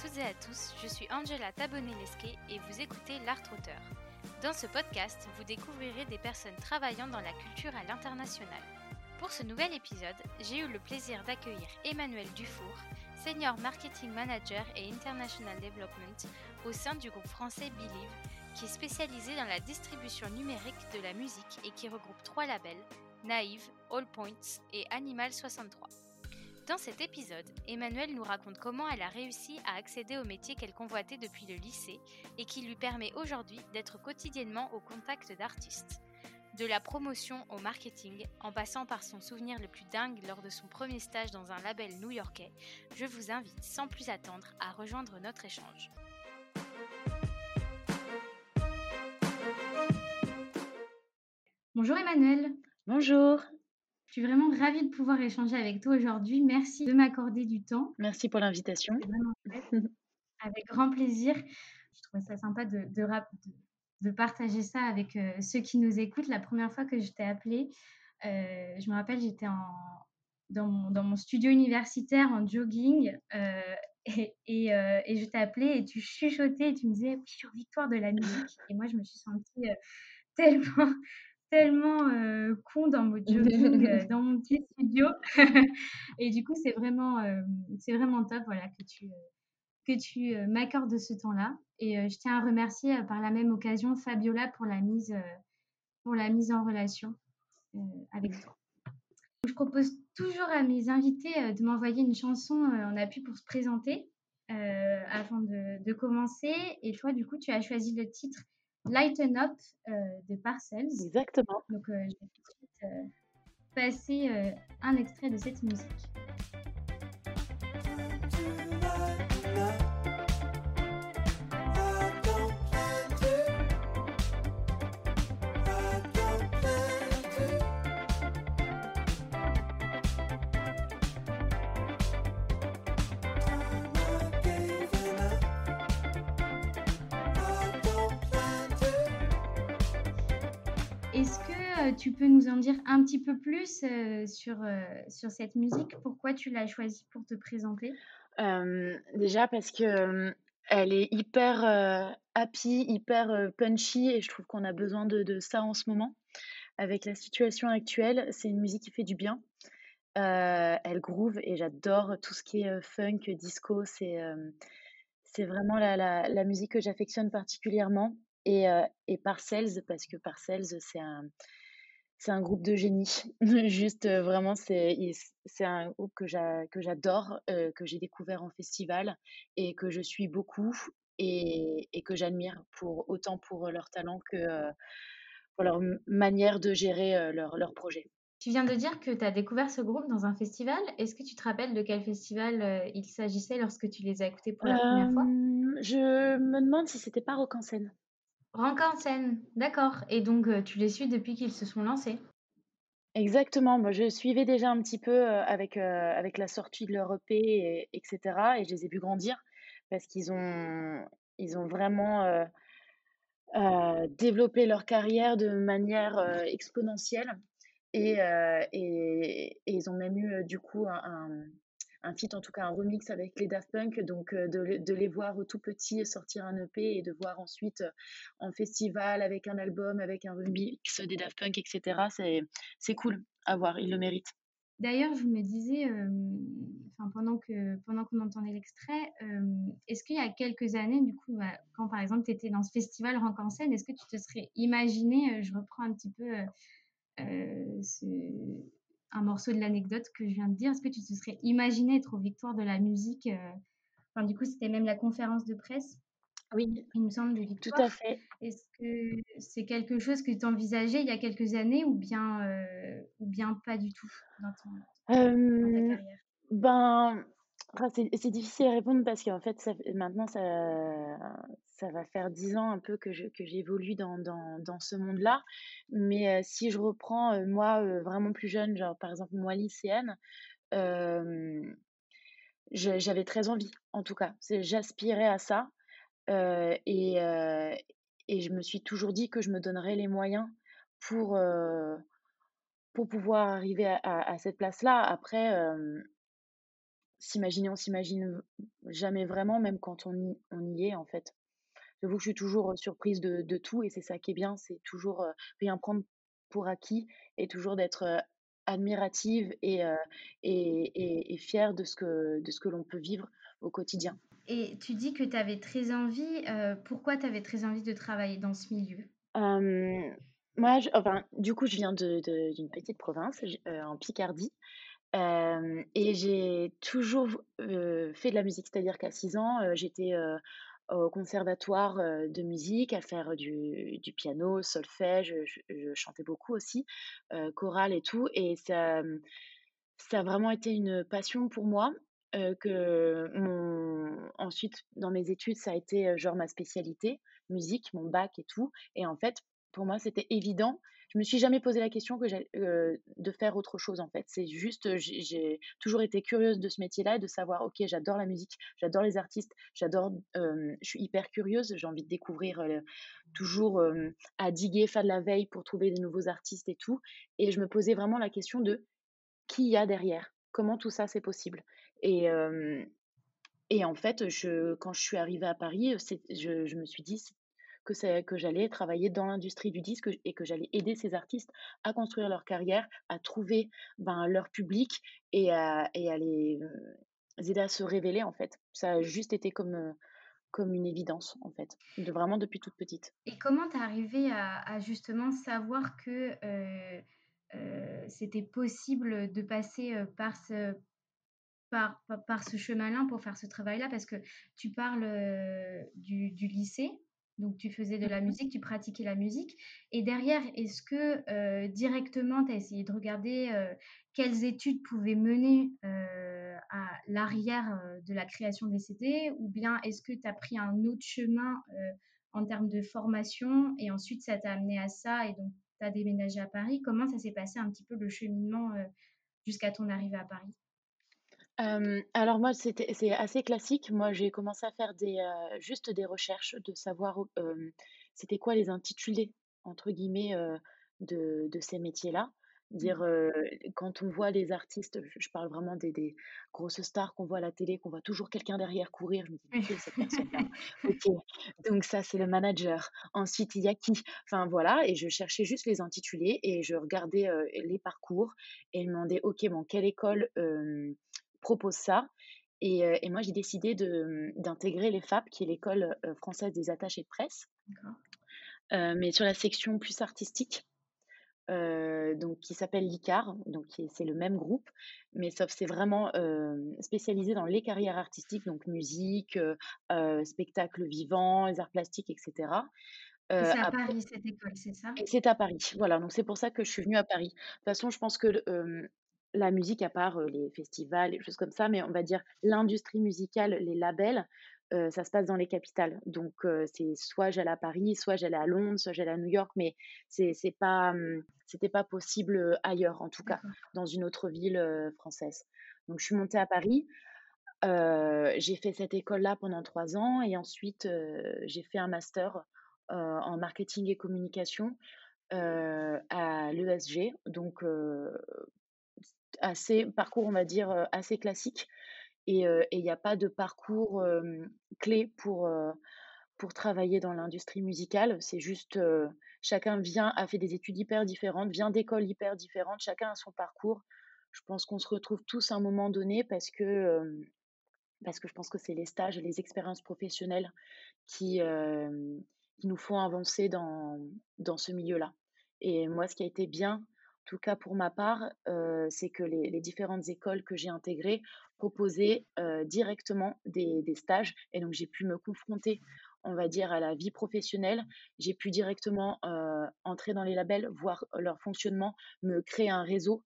toutes et à tous, je suis Angela Tabonelesque et vous écoutez L'Art Auteur. Dans ce podcast, vous découvrirez des personnes travaillant dans la culture à l'international. Pour ce nouvel épisode, j'ai eu le plaisir d'accueillir Emmanuel Dufour, Senior Marketing Manager et International Development au sein du groupe français Believe, qui est spécialisé dans la distribution numérique de la musique et qui regroupe trois labels, Naive, All Points et Animal 63. Dans cet épisode, Emmanuel nous raconte comment elle a réussi à accéder au métier qu'elle convoitait depuis le lycée et qui lui permet aujourd'hui d'être quotidiennement au contact d'artistes. De la promotion au marketing, en passant par son souvenir le plus dingue lors de son premier stage dans un label new-yorkais, je vous invite sans plus attendre à rejoindre notre échange. Bonjour Emmanuel. Bonjour. Je suis vraiment ravie de pouvoir échanger avec toi aujourd'hui. Merci de m'accorder du temps. Merci pour l'invitation. avec grand plaisir. Je trouvais ça sympa de, de, partager ça avec euh, ceux qui nous écoutent. La première fois que je t'ai appelé, euh, je me rappelle, j'étais dans, mon, dans, mon, studio universitaire en jogging euh, et, et, et, je t'ai appelé et tu chuchotais et tu me disais oui, sur Victoire de la musique. Et moi, je me suis sentie tellement tellement con dans mon jogging, dans mon petit studio. et du coup, c'est vraiment, c'est vraiment top voilà, que tu, que tu m'accordes ce temps-là. Et je tiens à remercier par la même occasion Fabiola pour la mise, pour la mise en relation avec toi. Je propose toujours à mes invités de m'envoyer une chanson en appui pour se présenter avant de, de commencer. Et toi, du coup, tu as choisi le titre Lighten Up euh, de Parcells. Exactement. Donc, euh, je vais tout de suite euh, passer un extrait de cette musique. Peux nous en dire un petit peu plus sur, sur cette musique? Pourquoi tu l'as choisie pour te présenter? Déjà parce que elle est hyper happy, hyper punchy et je trouve qu'on a besoin de, de, ça en ce moment. Avec la situation actuelle, c'est une musique qui fait du bien. elle groove et j'adore tout ce qui est funk, disco. C'est c'est vraiment la, la, musique que j'affectionne particulièrement et, et Parcells, parce que Parcells, c'est un, c'est un groupe de génie. Juste, vraiment, c'est, un groupe que, j'adore, que j'ai découvert en festival et que je suis beaucoup et, et que j'admire pour, autant pour leur talent que pour leur manière de gérer leur, leur projet. Tu viens de dire que tu as découvert ce groupe dans un festival. Est-ce que tu te rappelles de quel festival il s'agissait lorsque tu les as écoutés pour la première fois? Je me demande si c'était pas Rock en scène. Rock en scène, d'accord. Et donc, tu les suis depuis qu'ils se sont lancés Exactement. Moi, je suivais déjà un petit peu avec, avec la sortie de leur EP, et, etc. Et je les ai vus grandir parce qu'ils ont, ils ont vraiment développé leur carrière de manière exponentielle. Et, et, ils ont même eu du coup un feat, en tout cas un remix avec les Daft Punk. Donc euh, de, les voir tout petits sortir un EP et de voir ensuite euh, en festival avec un album, avec un remix des Daft Punk, etc. C'est cool à voir, ils le méritent. D'ailleurs, je me disais, euh, pendant que pendant qu'on entendait l'extrait, est-ce qu'il y a quelques années, du coup, bah, quand par exemple tu étais dans ce festival Rock en scène, est-ce que tu te serais imaginé, je reprends un petit peu ce, un morceau de l'anecdote que je viens de dire. Est-ce que tu te serais imaginé être aux victoires de la musique euh, Enfin, du coup, c'était même la conférence de presse. Oui, il me semble, de Victoire. Tout à fait. Est-ce que c'est quelque chose que tu envisageais il y a quelques années ou bien, euh, ou bien pas du tout dans, ton, ta carrière? Ben, c'est difficile à répondre parce qu'en fait, maintenant, ça, va faire dix ans un peu que j'évolue dans, ce monde-là. Mais si je reprends, moi, vraiment plus jeune, genre par exemple moi lycéenne, j'avais très envie, en tout cas. J'aspirais à ça. et, je me suis toujours dit que je me donnerais les moyens pour, pouvoir arriver à cette place-là. Après, s'imaginer, on s'imagine jamais vraiment, même quand on y on y est, en fait. J'avoue que je suis toujours, surprise de de tout et c'est ça qui est bien, c'est toujours, rien prendre pour acquis et toujours d'être, admirative et et et et fière de ce que de ce que l'on peut vivre au quotidien. Et tu dis que tu avais très envie, pourquoi tu avais très envie de travailler dans ce milieu? Moi, je enfin, du coup, je viens de de d'une petite province, en Picardie, et j'ai toujours fait de la musique. C'est-à-dire qu'à 6 ans, j'étais, au conservatoire, de musique à faire du du piano, solfège, je je chantais beaucoup aussi, chorale et tout et ça, mmh, ça a vraiment été une passion pour moi, que mon ensuite dans mes études, ça a été, genre ma spécialité, musique, mon bac et tout et en fait, pour moi, c'était évident. Je me suis jamais posé la question heu, de faire autre chose, en fait. C'est juste, heu, j'ai toujours été curieuse de ce métier-là et de savoir: «OK, j'adore la musique, j'adore les artistes, j'adore, hem, je suis hyper curieuse, j'ai envie de découvrir, toujours, à diguer, faire de la veille pour trouver des nouveaux artistes et tout» et je me posais vraiment la question de: «Qui y a derrière? Comment tout ça, c'est possible?» et et en fait, je quand je suis arrivée à Paris, je je me suis dit que j'allais travailler dans l'industrie du disque et que j'allais aider ces artistes à construire leur carrière, à trouver, ben, leur public et à et à les, heu, aider à se révéler, en fait. Ça a juste été comme, heu, comme une évidence, en fait, de vraiment depuis toute petite. Et comment tu es arrivée à à justement savoir que, heu, c'était possible de passer, par ce par pa par ce chemin-là pour faire ce travail-là? Parce que tu parles, du lycée, donc tu faisais de la musique, tu pratiquais la musique et derrière, est-ce que, heu, directement tu as essayé de regarder, heu, quelles études pouvaient mener, heu, à l'arrière, de la création des CD? Ou bien est-ce que tu as pris un autre chemin, en termes de formation et ensuite ça t'a amené à ça et donc tu as déménagé à Paris? Comment ça s'est passé un petit peu le cheminement, jusqu'à ton arrivée à Paris? Hem, alors moi, c'était c'est assez classique. Moi, j'ai commencé à faire des, heu, juste des recherches, de savoir hem, c'était quoi les intitulés, entre guillemets, heu, de de ces métiers-là. Dire, D'accord. heu, quand on voit les artistes, je je parle vraiment des des grosses stars qu'on voit à la télé, qu'on voit toujours quelqu'un derrière courir, je me dis: «Mais qui est cette personne-là?» OK, donc ça, c'est le manager. Ensuite, il y a qui? Enfin voilà et je cherchais juste les intitulés et je regardais, heu, les parcours et je me demandais: «OK, bon, quelle école, hem, propose ça?» et moi, j'ai décidé mmh, d'intégrer l'EFAP, qui est l'école, française des attachés de presse, mais sur la section plus artistique, donc qui s'appelle l'ICAR, donc c'est le même groupe, mais sauf c'est vraiment, spécialisé dans les carrières artistiques, donc musique, spectacle vivant, les arts plastiques et cetera. Et Heu, c'est à Paris cette école, c'est ça? c'est à Paris, voilà, donc c'est pour ça que je suis venue à Paris. De toute façon, je pense que la musique, à part, les festivals, les choses comme ça, mais on va dire l'industrie musicale, les labels, ça se passe dans les capitales. Donc c'est soit j'allais à Paris, soit j'allais à Londres, soit j'allais à New York, mais c'est pas, mmh, c'était pas possible, ailleurs, en tout cas, dans une autre ville, française. Donc je suis montée à Paris, j'ai fait cette école-là pendant 3 ans et ensuite, j'ai fait un master, en marketing et communication, à l'ESG, donc assez parcours, on va dire, assez classique et il y a pas de parcours, clé pour, pour travailler dans l'industrie musicale. C'est juste, chacun vient a fait des études hyper différentes, vient d'écoles hyper différentes, chacun a son parcours. Je pense qu'on se retrouve tous à un moment donné parce que, parce que je pense que c'est les stages et les expériences professionnelles qui, qui nous font avancer dans dans ce milieu-là et moi, ce qui a été bien, en tout cas pour ma part, heu, c'est que les différentes écoles que j'ai intégrées proposaient, heu, directement des stages et donc j'ai pu me confronter, on va dire, à la vie professionnelle. J'ai pu directement, heu, entrer dans les labels, voir leur fonctionnement, me créer un réseau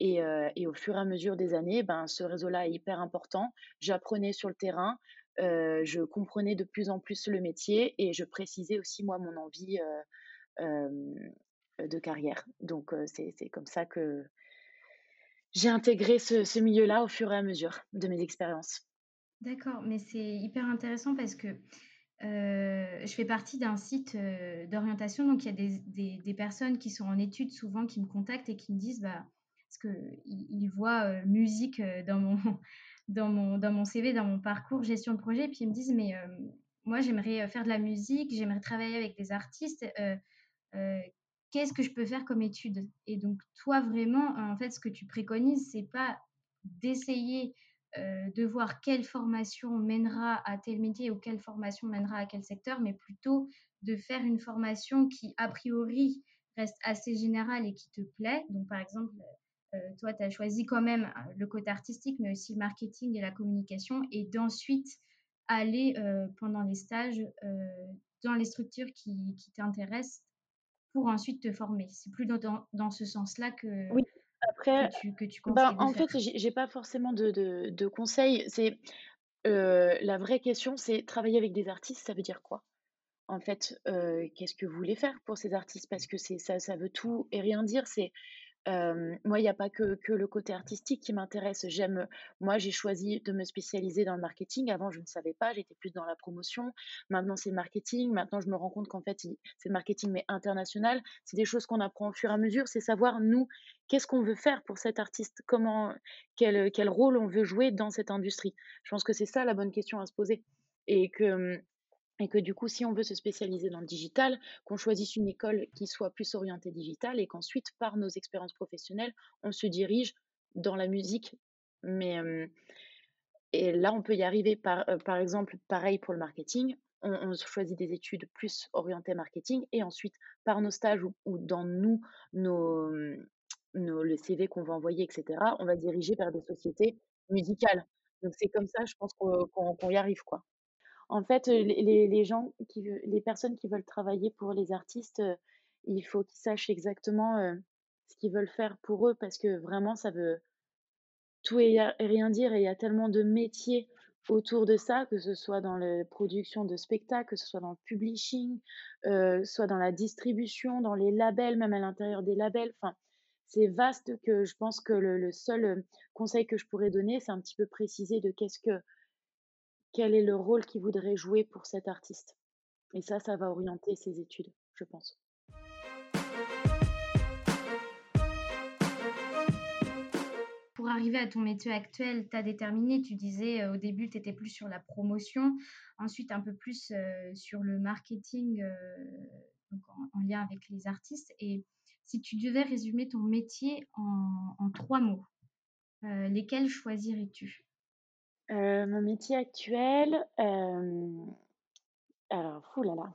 et et au fur et à mesure des années, ben, ce réseau-là est hyper important. J'apprenais sur le terrain, je comprenais de plus en plus le métier et je précisais aussi moi mon envie, de carrière. Donc heu, c'est comme ça que j'ai intégré ce ce milieu-là au fur et à mesure de mes expériences. D'accord, mais c'est hyper intéressant parce que, heu, je fais partie d'un site, d'orientation, donc il y a des des personnes qui sont en études souvent qui me contactent et qui me disent, bah, parce qu'ils ils voient, musique, dans mon dans mon dans mon CV, dans mon parcours gestion de projet, puis ils me disent: «Mais, moi j'aimerais, faire de la musique, j'aimerais travailler avec des artistes, qu'est-ce que je peux faire comme études?» et donc toi vraiment, en fait, ce que tu préconises, c'est pas d'essayer, heu, de voir quelle formation mènera à tel métier ou quelle formation mènera à quel secteur, mais plutôt de faire une formation qui, a priori, reste assez générale et qui te plaît. Donc par exemple, heu, toi, tu as choisi quand même, le côté artistique, mais aussi le marketing et la communication et d'ensuite aller, pendant les stages, dans les structures qui t'intéressent pour ensuite te former. C'est plus dans dans ce sens-là que Oui, que après, tu que tu ben, en fait, faire? j'ai j'ai pas forcément de de de conseils. C'est, heu, la vraie question, c'est travailler avec des artistes, ça veut dire quoi? En fait, heu, qu'est-ce que vous voulez faire pour ces artistes? Parce que c'est ça ça veut tout et rien dire. C'est Moi, il y a pas que que le côté artistique qui m'intéresse. J'aime, moi, j'ai choisi de me spécialiser dans le marketing. Avant, je ne savais pas, j'étais plus dans la promotion. Maintenant, c'est le marketing. Maintenant, je me rends compte qu'en fait, c'est le marketing, mais international. C'est des choses qu'on apprend au fur et à mesure. C'est savoir, nous, qu'est-ce qu'on veut faire pour cet artiste? Comment quel, quel rôle on veut jouer dans cette industrie? Je pense que c'est ça la bonne question à se poser et que, et que du coup, si on veut se spécialiser dans le digital, qu'on choisisse une école qui soit plus orientée digital et qu'ensuite, par nos expériences professionnelles, on se dirige dans la musique. Mais, et là, on peut y arriver par, par exemple, pareil pour le marketing. On, choisit des études plus orientées marketing et ensuite, par nos stages ou, dans nous, nos, nos, le CV qu'on va envoyer, etc., on va diriger vers des sociétés musicales. Donc, c'est comme ça, je pense qu'on y arrive, quoi. En fait, les les gens qui les personnes qui veulent travailler pour les artistes, il faut qu'ils sachent exactement, ce qu'ils veulent faire pour eux parce que vraiment ça veut tout et rien dire et il y a tellement de métiers autour de ça, que ce soit dans la production de spectacles, que ce soit dans le publishing, soit dans la distribution, dans les labels, même à l'intérieur des labels. Enfin, c'est vaste que je pense que le le seul, conseil que je pourrais donner, c'est un petit peu préciser de qu'est-ce que quel est le rôle qu'il voudrait jouer pour cet artiste. Et ça, ça va orienter ses études, je pense. Pour arriver à ton métier actuel, tu as déterminé, tu disais, heu, au début, tu étais plus sur la promotion, ensuite un peu plus, heu, sur le marketing, donc en en lien avec les artistes et si tu devais résumer ton métier en en 3 mots, lesquels choisirais-tu? Heu, mon métier actuel, hem, alors, fou là là,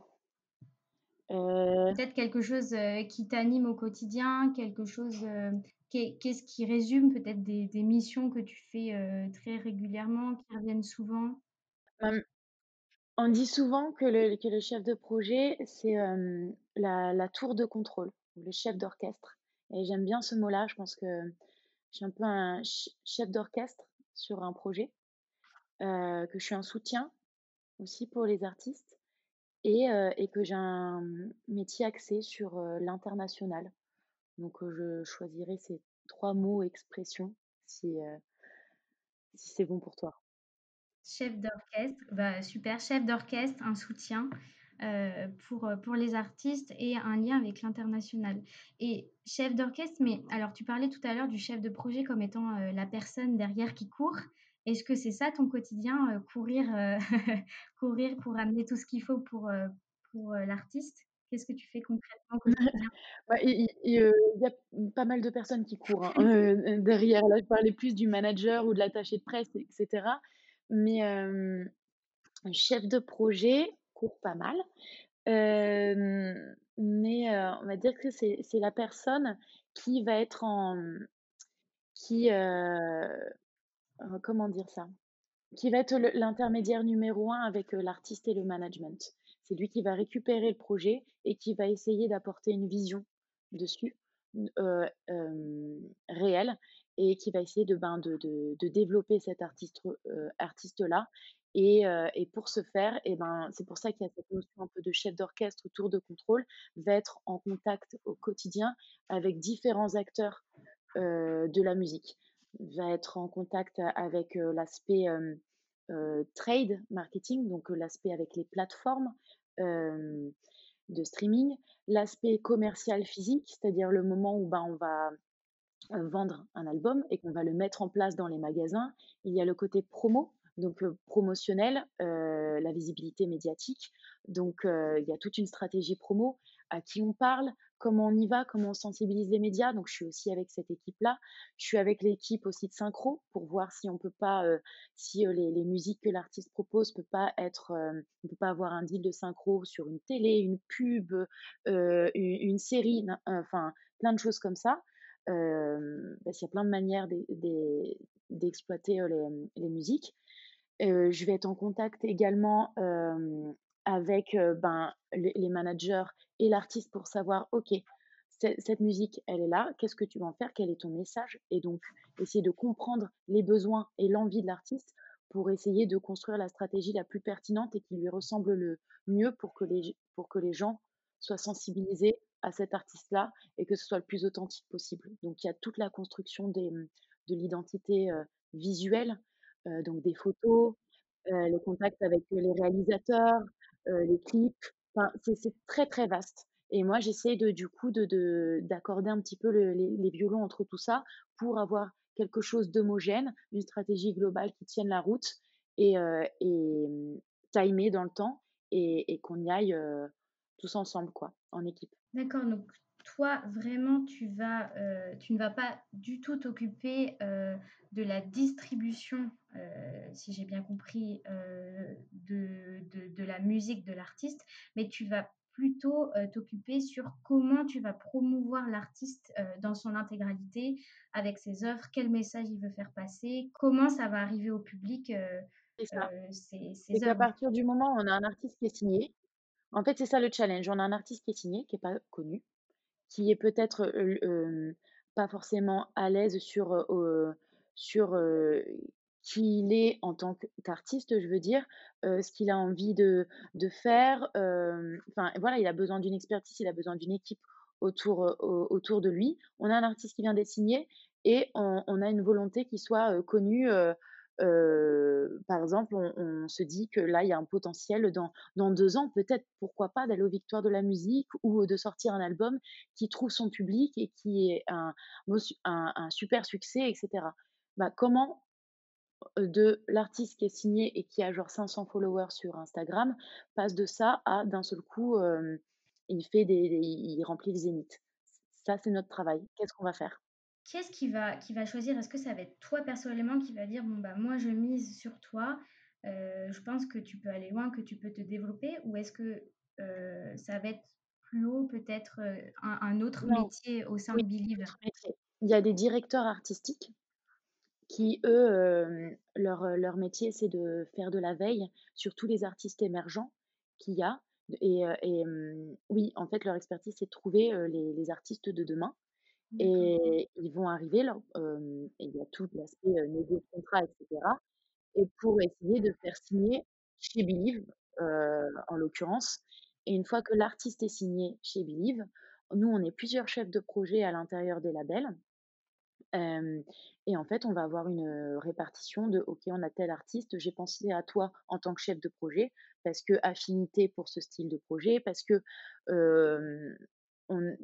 heu, Peut-être quelque chose, heu, qui t'anime au quotidien, quelque chose, heu, qu'est qu'est-ce qui résume peut-être des des missions que tu fais, heu, très régulièrement, qui reviennent souvent? hem, on dit souvent que le que le chef de projet, c'est, hem, la la tour de contrôle ou le chef d'orchestre et j'aime bien ce mot-là. Je pense que je suis un peu un ch chef d'orchestre sur un projet, heu, que je suis un soutien aussi pour les artistes et heu et que j'ai un, métier axé sur, heu, l'international. Donc, je choisirais ces 3 mots, expressions, si, si c'est bon pour toi. Chef d'orchestre, bah, super, chef d'orchestre, un soutien, pour, pour les artistes et un lien avec l'international et chef d'orchestre, mais alors tu parlais tout à l'heure du chef de projet comme étant, la personne derrière qui court. Est-ce que c'est ça ton quotidien, heu, courir, heu, courir pour amener tout ce qu'il faut pour, heu, l'artiste? Qu'est-ce que tu fais concrètement au quotidien? Bah, il y a pas mal de personnes qui courent, hein, derrière. Là, je parlais plus du manager ou de l'attaché de presse et cetera. Mais, un chef de projet court pas mal. Mais, on va dire que c'est la personne qui va être en, qui, heu, comment dire ça? Qui va être l'intermédiaire numéro un avec, heu, l'artiste et le management. C'est lui qui va récupérer le projet et qui va essayer d'apporter une vision dessus, hem, réelle et qui va essayer de, ben, de de développer cet artiste heu, artiste-là et et pour ce faire et ben, c'est pour ça qu'il y a cette notion un peu de chef d'orchestre, tour de contrôle, va être en contact au quotidien avec différents acteurs, de la musique. Va être en contact avec, l'aspect, trade marketing, donc l'aspect avec les plateformes, de streaming. L'aspect commercial physique, c'est-à-dire le moment où, ben, on va vendre un album et qu'on va le mettre en place dans les magasins. Il y a le côté promo, donc promotionnel, la visibilité médiatique. Donc il y a toute une stratégie promo. À qui on parle? Comment on y va? Comment on sensibilise les médias? Donc je suis aussi avec cette équipe-là. Je suis avec l'équipe aussi de synchro pour voir si on peut pas, heu, si, heu, les musiques que l'artiste propose peut pas être, hem, on peut pas avoir un deal de synchro sur une télé, une pub, heu, u une série, enfin plein de choses comme ça. Parce qu'il y a plein de manières d'e d'e d'exploiter, les, musiques. Je vais être en contact également, avec, ben, les managers et l'artiste pour savoir: «OK, ce cette musique, elle est là, qu'est-ce que tu veux en faire? Quel est ton message?» et donc essayer de comprendre les besoins et l'envie de l'artiste pour essayer de construire la stratégie la plus pertinente et qui lui ressemble le mieux pour que les pour que les gens soient sensibilisés à cet artiste-là et que ce soit le plus authentique possible. Donc il y a toute la construction des, mmh, de l'identité, visuelle, donc des photos, heu, les contacts avec, les réalisateurs, les clips, c'est très, très vaste et moi j'essaie de du coup de de d'accorder un petit peu le les violons entre tout ça pour avoir quelque chose d'homogène, une stratégie globale qui tienne la route et heu et mmh, timée dans le temps et qu'on y aille, tous ensemble quoi, en équipe. D'accord, donc toi, vraiment, tu vas, heu, tu ne vas pas du tout t'occuper, heu, de la distribution, heu, si j'ai bien compris, de de de la musique de l'artiste, mais tu vas plutôt, t'occuper sur comment tu vas promouvoir l'artiste, dans son intégralité avec ses œuvres, quel message il veut faire passer, comment ça va arriver au public, C'est C'est œuvres? partir du moment où on a un artiste qui est signé, en fait, c'est ça le challenge. On a un artiste qui est signé, qui est pas connu, qui est peut-être, pas forcément à l'aise sur, sur, qui il est en tant qu'artiste, je veux dire, ce qu'il a envie de de faire, enfin voilà, il a besoin d'une expertise, il a besoin d'une équipe autour, autour de lui. On a un artiste qui vient d'être signé et on a une volonté qu'il soit, heu, par exemple, on se dit que là, il y a un potentiel dans 2 ans, peut-être, pourquoi pas, d'aller aux Victoires de la musique ou de sortir un album qui trouve son public et qui est un super succès et cetera. Bah, comment, de l'artiste qui est signé et qui a genre 500 followers sur Instagram, passe de ça à d'un seul coup, il fait des il remplit le zénith. Ça, c'est notre travail. Qu'est-ce qu'on va faire? Qui est-ce qui va qui va choisir? Est-ce que ça va être toi personnellement qui va dire: «Bon, bah, moi je mise sur toi, heu, je pense que tu peux aller loin, que tu peux te développer» ou est-ce que, heu, ça va être plus haut peut-être, heu, un un autre Non, métier au sein oui, de Believe? notre métier. Il y a des directeurs artistiques qui, eux, leur, métier, c'est de faire de la veille sur tous les artistes émergents qu'il y a et mmh, oui, en fait, leur expertise, c'est de trouver, les artistes de demain Et ils vont arriver là, hem il y a tout l'aspect, négo contrat et et pour essayer de faire signer chez Believe, en l'occurrence. Et une fois que l'artiste est signé chez Believe, nous, on est plusieurs chefs de projet à l'intérieur des labels et en fait, on va avoir une, répartition de: «OK, on a tel artiste, j'ai pensé à toi en tant que chef de projet parce que affinité pour ce style de projet, parce que,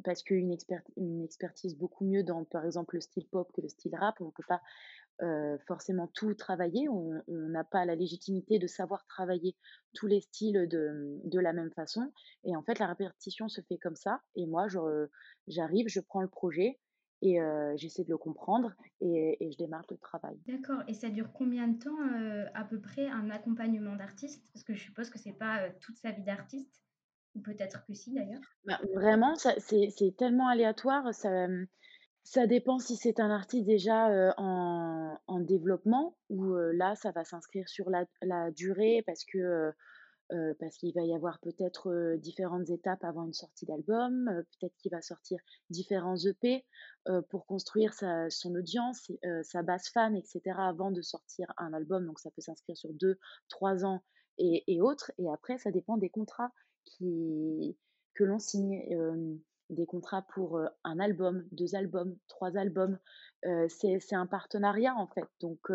parce qu'une expert une expertise beaucoup mieux dans, par exemple, le style pop que le style rap. On peut pas, forcément tout travailler. On n'a pas la légitimité de savoir travailler tous les styles de, de la même façon et en fait, la répartition se fait comme ça et moi, j'arrive, je prends le projet et j'essaie de le comprendre et je démarre le travail. D'accord et ça dure combien de temps, à peu près un accompagnement d'artiste? Parce que je suppose que c'est pas, heu, toute sa vie d'artiste ou peut-être que si d'ailleurs? Bah, vraiment, c'est tellement aléatoire, ça, ça dépend si c'est un artiste déjà, en en développement heu, là, ça va s'inscrire sur la la durée parce que, parce qu'il va y avoir peut-être, différentes étapes avant une sortie d'album, peut-être qu'il va sortir différents EP, pour construire sa son audience, sa base fan et cetera avant de sortir un album, donc ça peut s'inscrire sur deux trois ans et et autres. Et après ça dépend des contrats que l'on signe, des contrats pour, 1 album, 2 albums, 3 albums, c'est un partenariat en fait, donc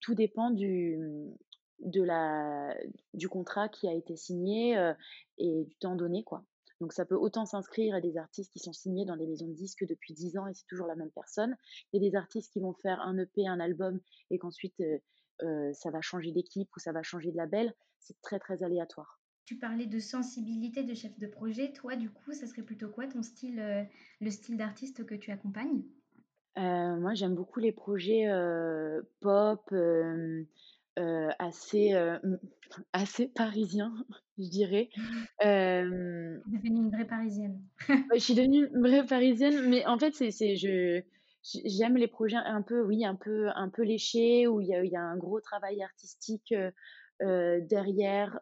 tout dépend du, mmh, du contrat qui a été signé, et du temps donné, quoi. Donc ça peut autant s'inscrire à des artistes qui sont signés dans des maisons de disques depuis 10 ans et c'est toujours la même personne. Il y a des artistes qui vont faire un EP, un album et qu'ensuite, ça va changer d'équipe ou ça va changer de label. C'est très, très aléatoire. Tu parlais de sensibilité de chef de projet. Toi, du coup, ça serait plutôt quoi ton style, heu, le style d'artiste que tu accompagnes? Heu, moi, j'aime beaucoup les projets, heu, pop, assez, assez parisiens, je dirais. Hem, Tu es devenue une vraie Parisienne. je suis devenue une vraie parisienne, mais en fait, c'est c'est je j'aime les projets un peu, oui, un peu un peu léchés, où il y a y a un gros travail artistique, derrière,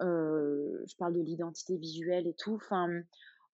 je parle de l'identité visuelle et tout. Enfin, mmh,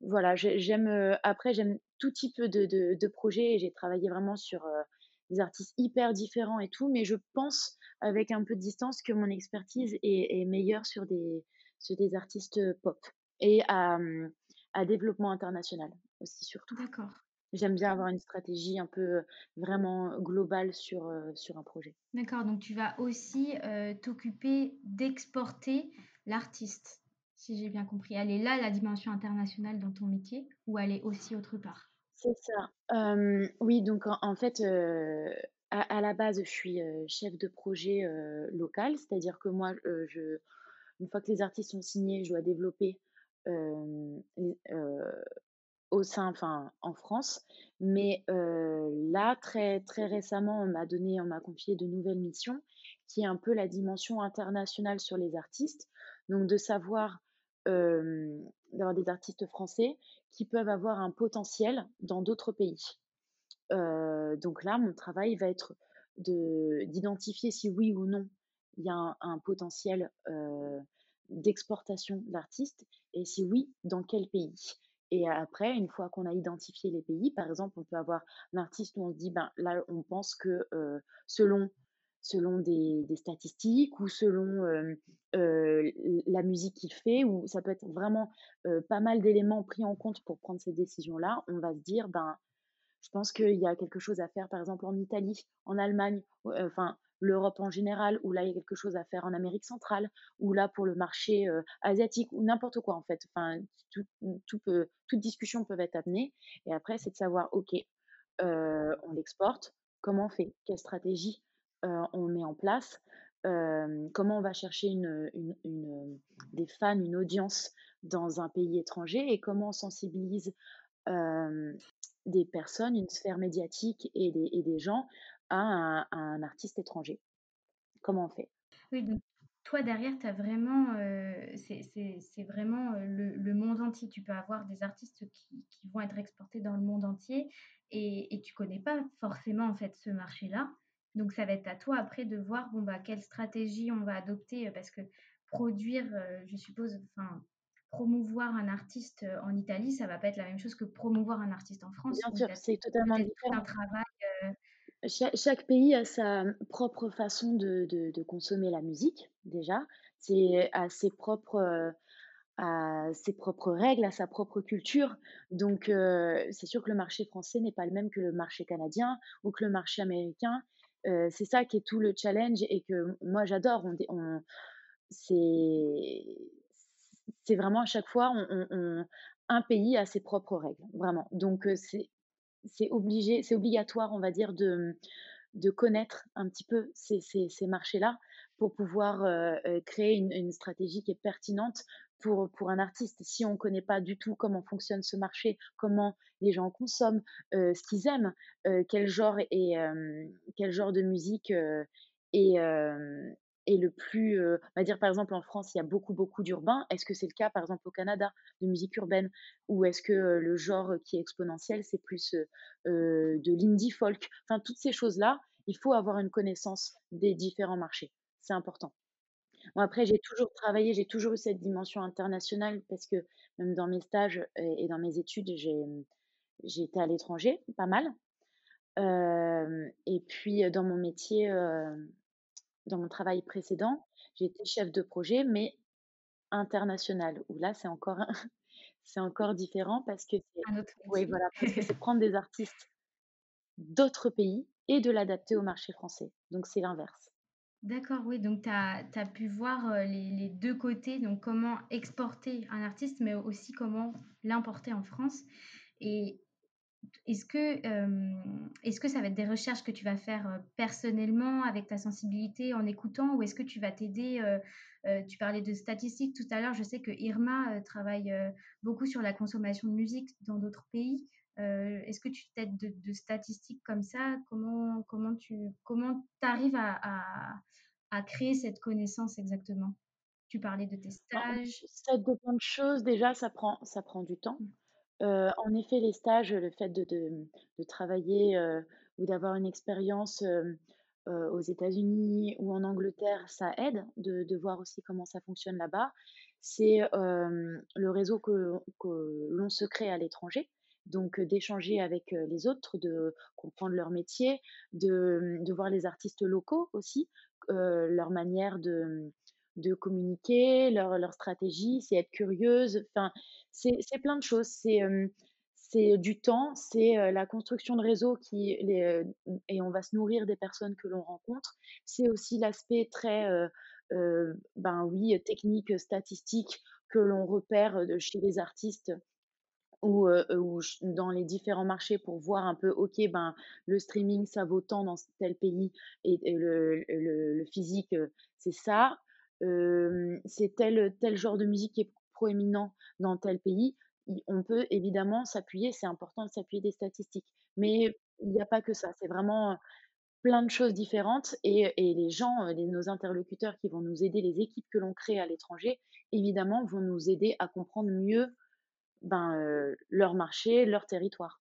voilà, j'ai j'aime, heu, après j'aime tout type de de de projet et j'ai travaillé vraiment sur, heu, des artistes hyper différents et tout, mais je pense avec un peu de distance que mon expertise est est meilleure sur des sur des artistes, pop et à, mmh, à développement international aussi surtout. D'accord. J'aime bien avoir une stratégie un peu, vraiment globale sur, sur un projet. D'accord, donc tu vas aussi, t'occuper d'exporter l'artiste, si j'ai bien compris. Elle est là, la dimension internationale dans ton métier ou elle est aussi autre part? C'est ça. Hem, oui, donc en fait, heu, à la base, je suis, heu, chef de projet, local. C'est-à-dire que moi, une fois que les artistes sont signés, je dois développer, au sein enfin, en France. Mais, là, très très récemment, on m'a donné on m'a confié de nouvelles missions, qui est un peu la dimension internationale sur les artistes. Donc de savoir, d'avoir des artistes français qui peuvent avoir un potentiel dans d'autres pays. Donc là, mon travail va être de d'identifier si oui ou non il y a un potentiel, d'exportation d'artistes et si oui, dans quel pays. Et après, une fois qu'on a identifié les pays, par exemple, on peut avoir un artiste où on se dit: «Ben, là, on pense que, selon selon des statistiques ou selon, la musique qu'il fait» ou ça peut être vraiment, pas mal d'éléments pris en compte pour prendre cette décision-là. On va se dire: «Ben, je pense qu'il y a quelque chose à faire, par exemple, en Italie, en Allemagne, ou, enfin, l'Europe en général, où là, il y a quelque chose à faire en Amérique centrale, ou là, pour le marché, asiatique ou n'importe quoi, en fait. Enfin, tout tout peut toute discussion peut être amenée et après, c'est de savoir, OK, on l'exporte, comment on fait? Quelle stratégie, heu, on met en place? Comment on va chercher des fans, une audience dans un pays étranger et comment on sensibilise, des personnes, une sphère médiatique et des gens à un artiste étranger. Comment on fait? Oui, toi derrière, tu vraiment, c'est vraiment, le monde entier. Tu peux avoir des artistes qui qui vont être exportés dans le monde entier et et tu connais pas forcément, en fait, ce marché-là. Donc ça va être à toi après de voir, bon, bah, quelle stratégie on va adopter, heu, parce que produire, heu, je suppose, enfin, promouvoir un artiste, heu, en Italie, ça va pas être la même chose que promouvoir un artiste en France Bien sûr, c'est totalement un différent. travail, heu Cha chaque pays a sa propre façon de de de consommer la musique, déjà. C'est a ses propres, a ses propres règles, a sa propre culture. Donc, c'est sûr que le marché français n'est pas le même que le marché canadien ou que le marché américain. C'est ça qui est tout le challenge et que moi j'adore. C'est vraiment à chaque fois un pays a ses propres règles, vraiment. Donc, c'est obligé c'est obligatoire, on va dire, de, connaître un petit peu ces marchés-là pour pouvoir, heu heu, créer une stratégie qui est pertinente pour pour un artiste. Si on ne connaît pas du tout comment fonctionne ce marché, comment les gens consomment, heu, ce qu'ils aiment, quel genre et quel genre de musique, est, est le plus, on va dire, par exemple, en France, il y a beaucoup, beaucoup d'urbain. Est-ce que c'est le cas, par exemple, au Canada, de musique urbaine? Ou est-ce que, le genre qui est exponentiel, c'est plus, de l'indie folk? Enfin, toutes ces choses-là, il faut avoir une connaissance des différents marchés. C'est important. Bon, après, j'ai toujours travaillé, j'ai toujours eu cette dimension internationale parce que même dans mes stages et et dans mes études, j'ai, mmh, j'ai été à l'étranger, pas mal. Et puis, dans mon métier, dans mon travail précédent, j'ai été chef de projet, mais international, où là, c'est encore c'est encore différent parce que c'est oui, voilà, parce que c'est prendre des artistes d'autres pays et de l'adapter au marché français. Donc c'est l'inverse. D'accord, oui, donc tu as pu voir, heu, les les 2 côtés, donc comment exporter un artiste, mais aussi comment l'importer en France et est-ce que, hem, est-ce que ça va être des recherches que tu vas faire, heu, personnellement avec ta sensibilité en écoutant ou est-ce que tu vas t'aider, tu parlais de statistiques tout à l'heure, je sais que Irma, travaille, beaucoup sur la consommation de musique dans d'autres pays. Heu, est-ce que tu t'aides de de statistiques comme ça? Comment comment tu comment arrives à à à créer cette connaissance exactement? Tu parlais de tes stages. ça dépend de choses. Déjà, ça prend ça prend du temps. Mmh. Heu, en effet, les stages, le fait de de, de travailler, heu, ou d'avoir une expérience, aux États-Unis ou en Angleterre, ça aide de de voir aussi comment ça fonctionne là-bas. C'est, le réseau que que l'on se crée à l'étranger, donc d'échanger avec, heu, les autres, de comprendre leur métier, de, mmh, de voir les artistes locaux aussi, leur manière de, mmh, de communiquer, leur leur stratégie, c'est être curieuse, enfin, c'est plein de choses. C'est, du temps, c'est, la construction de réseaux qui les, et on va se nourrir des personnes que l'on rencontre. C'est aussi l'aspect très, ben, oui, technique, statistique que l'on repère, chez les artistes ou, dans les différents marchés pour voir un peu, OK, ben, le streaming, ça vaut tant dans tel pays et le le physique, c'est ça. C'est tel, tel genre de musique qui est proéminent dans tel pays. On peut évidemment s'appuyer, c'est important de s'appuyer des statistiques. Mais il n'y a pas que ça, c'est vraiment, plein de choses différentes et et les gens, les nos interlocuteurs qui vont nous aider, les équipes que l'on crée à l'étranger, évidemment, vont nous aider à comprendre mieux ben, heu, leur marché, leur territoire.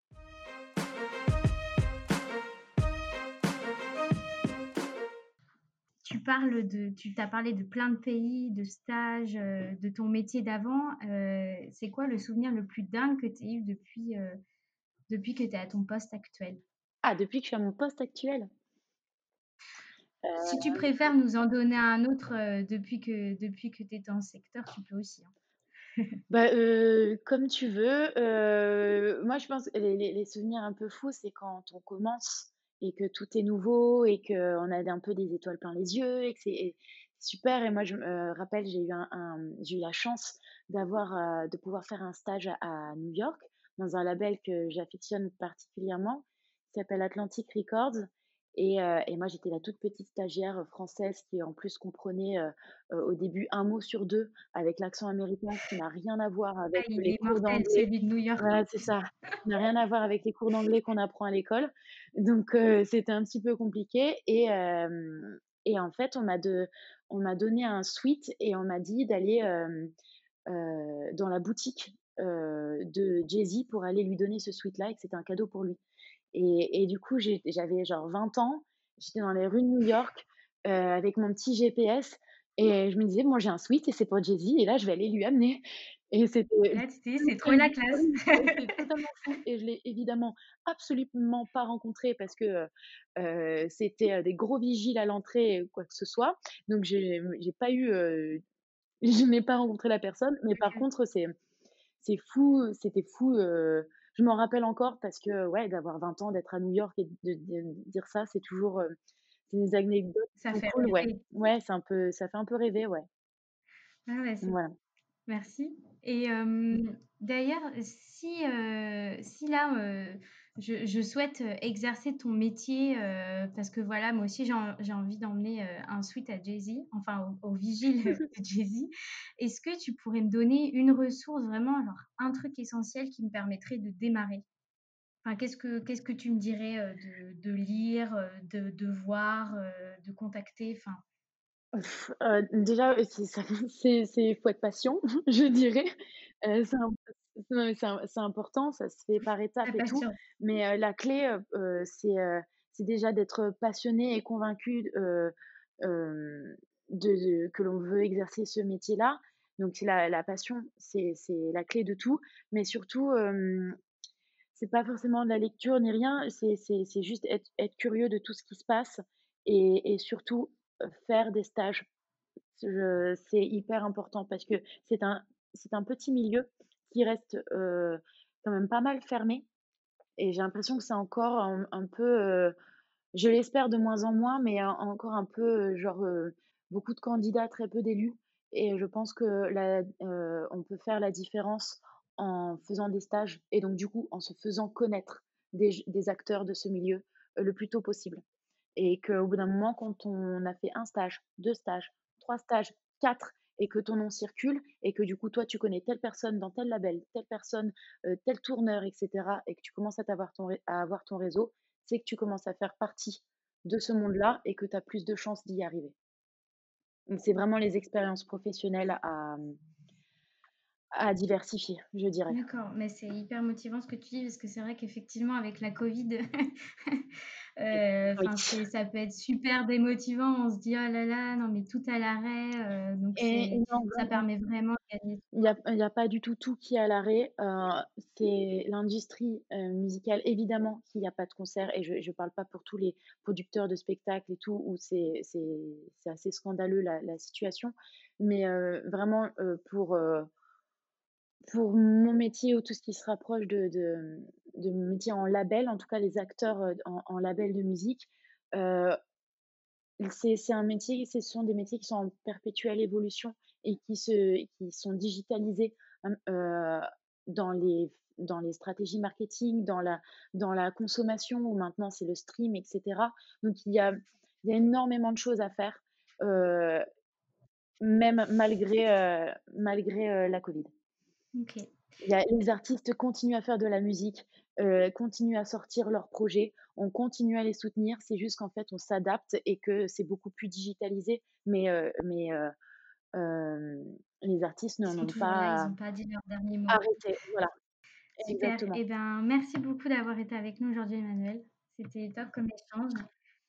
Tu parles de tu tu parlé de plein de pays, de stages, heu, de ton métier d'avant. Heu, c'est quoi le souvenir le plus dingue que tu aies eu depuis, depuis que tu es à ton poste actuel? Ah, depuis que je suis à mon poste actuel? Si tu préfères nous en donner un autre, depuis que depuis que tu es dans le secteur, tu peux aussi, hein. bah, comme tu veux, moi je pense les les souvenirs un peu fous, c'est quand on commence et que tout est nouveau et qu'on a un peu des étoiles plein les yeux et que c'est super. Et moi je me rappelle, j'ai eu la chance d'avoir, de pouvoir faire un stage à New York dans un label que j'affectionne particulièrement, qui s'appelle Atlantic Records et moi j'étais la toute petite stagiaire, française qui en plus comprenait, au début un mot sur 2 avec l'accent américain qui n'a rien à voir Ah, avec les cours d'anglais. celui de New York en Ouais, c'est ça, n'a rien à voir avec les cours d'anglais qu'on apprend à l'école. Donc c'était un petit peu compliqué et en fait, on m'a de on m'a donné un suite et on m'a dit d'aller, dans la boutique, de Jay-Z pour aller lui donner ce suite là et que c'était un cadeau pour lui. Et et du coup, j'avais genre 20 ans, j'étais dans les rues de New York, heu, avec mon petit GPS et je me disais: «Moi, j'ai un sweat et c'est pour Jay-Z et là, je vais aller lui amener» et c'était Là, «C'est trop la classe». totalement fou et je l'ai évidemment absolument pas rencontré parce que, heu heu, c'était, des gros vigiles à l'entrée ou quoi que ce soit. Donc j'ai pas eu, je n'ai pas rencontré la personne, mais par contre, c'est fou, c'était fou, je m'en rappelle encore parce que, ouais, d'avoir 20 ans, d'être à New York et de de dire ça, c'est toujours, c'est des anecdotes Ça fait cool, ouais. rêver. Ouais, c'est un peu ça fait un peu rêver, ouais. Ah ouais, Voilà. Merci et d'ailleurs, si, si là, je je souhaite, heu, exercer ton métier, heu, parce que voilà, moi aussi j'ai en j'ai envie d'emmener, heu, un sweat à Jay-Z, enfin au au vigile, de Jay-Z. Est-ce que tu pourrais me donner une ressource, vraiment genre un truc essentiel qui me permettrait de démarrer? Enfin, qu'est-ce que qu'est-ce que tu me dirais, de de lire, de de voir, de contacter, enfin déjà, c'est c'est faut être patient, je dirais. C'est non, mais c'est im c'est important, ça se fait par étapes et tout. Mais, heu, la clé, c'est, déjà d'être passionné et convaincu, de de que l'on veut exercer ce métier-là. Donc la la passion, c'est la clé de tout. Mais surtout, c'est pas forcément de la lecture ni rien, c'est juste être être curieux de tout ce qui se passe et et surtout, faire des stages. C'est hyper important parce que c'est un c'est un petit milieu qui reste, heu, quand même pas mal fermé et j'ai l'impression que c'est encore un peu, Je l'espère de moins en moins, mais encore un peu, genre, beaucoup de candidats, très peu d'élus et je pense que la on peut faire la différence en faisant des stages et donc du coup, en se faisant connaître des des acteurs de ce milieu, le plus tôt possible et qu'au bout d'un moment, quand on a fait un stage, deux stages, trois stages, quatre et que ton nom circule et que du coup, toi, tu connais telle personne dans tel label, telle personne, tel tourneur et cetera et que tu commences à avoir ton à avoir ton réseau, c'est que tu commences à faire partie de ce monde-là et que tu as plus de chances d'y arriver. Donc c'est vraiment les expériences professionnelles à, mmh, à diversifier, je dirais. D'accord, mais c'est hyper motivant ce que tu dis parce que c'est vrai qu'effectivement avec la covid, Oui. c'est ça peut être super démotivant. On se dit: «Oh là là, non mais tout à l'arrêt», heu, donc Et non, ça permet vraiment de gagner Il y temps. a pas du tout tout qui est à l'arrêt, heu, c'est l'industrie, musicale évidemment qu'il y a pas de concert et je je parle pas pour tous les producteurs de spectacles et tout où c'est assez scandaleux la la situation. Mais, vraiment, pour, pour mon métier ou tout ce qui se rapproche de de, mon métier en label, en tout cas les acteurs, heu, en label de musique, heu c'est un métier ce sont des métiers qui sont en perpétuelle évolution et qui se qui sont digitalisés, heu, dans les dans les stratégies marketing, dans la dans la consommation où maintenant c'est le stream et cetera. Donc il y a il y a énormément de choses à faire, même malgré, malgré, la covid. OK. Il y a les artistes continuent à faire de la musique, heu, continuent à sortir leurs projets, on continue à les soutenir. C'est juste qu'en fait, on s'adapte et que c'est beaucoup plus digitalisé, mais heu mais heu, hem, les artistes n'en ont toujours là, ils pas ont pas dit leur dernier mot. arrêté. Voilà, Super exactement. et ben, merci beaucoup d'avoir été avec nous aujourd'hui Emmanuelle. C'était top comme échange.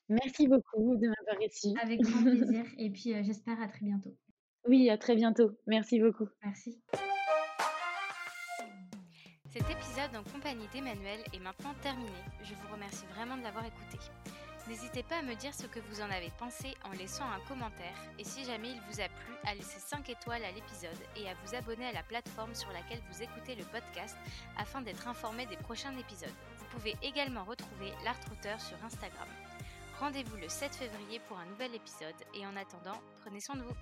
Merci beaucoup de m'avoir reçue. Avec grand plaisir et puis, j'espère à très bientôt. Oui, à très bientôt. Merci beaucoup. Merci. En compagnie d'Emmanuel est maintenant terminé. Je vous remercie vraiment de l'avoir écouté. N'hésitez pas à me dire ce que vous en avez pensé en laissant un commentaire et si jamais il vous a plu, à laisser 5 étoiles à l'épisode et à vous abonner à la plateforme sur laquelle vous écoutez le podcast afin d'être informé des prochains épisodes. Vous pouvez également retrouver l'Art Router sur Instagram. Rendez-vous le 7 février pour un nouvel épisode et en attendant, prenez soin de vous.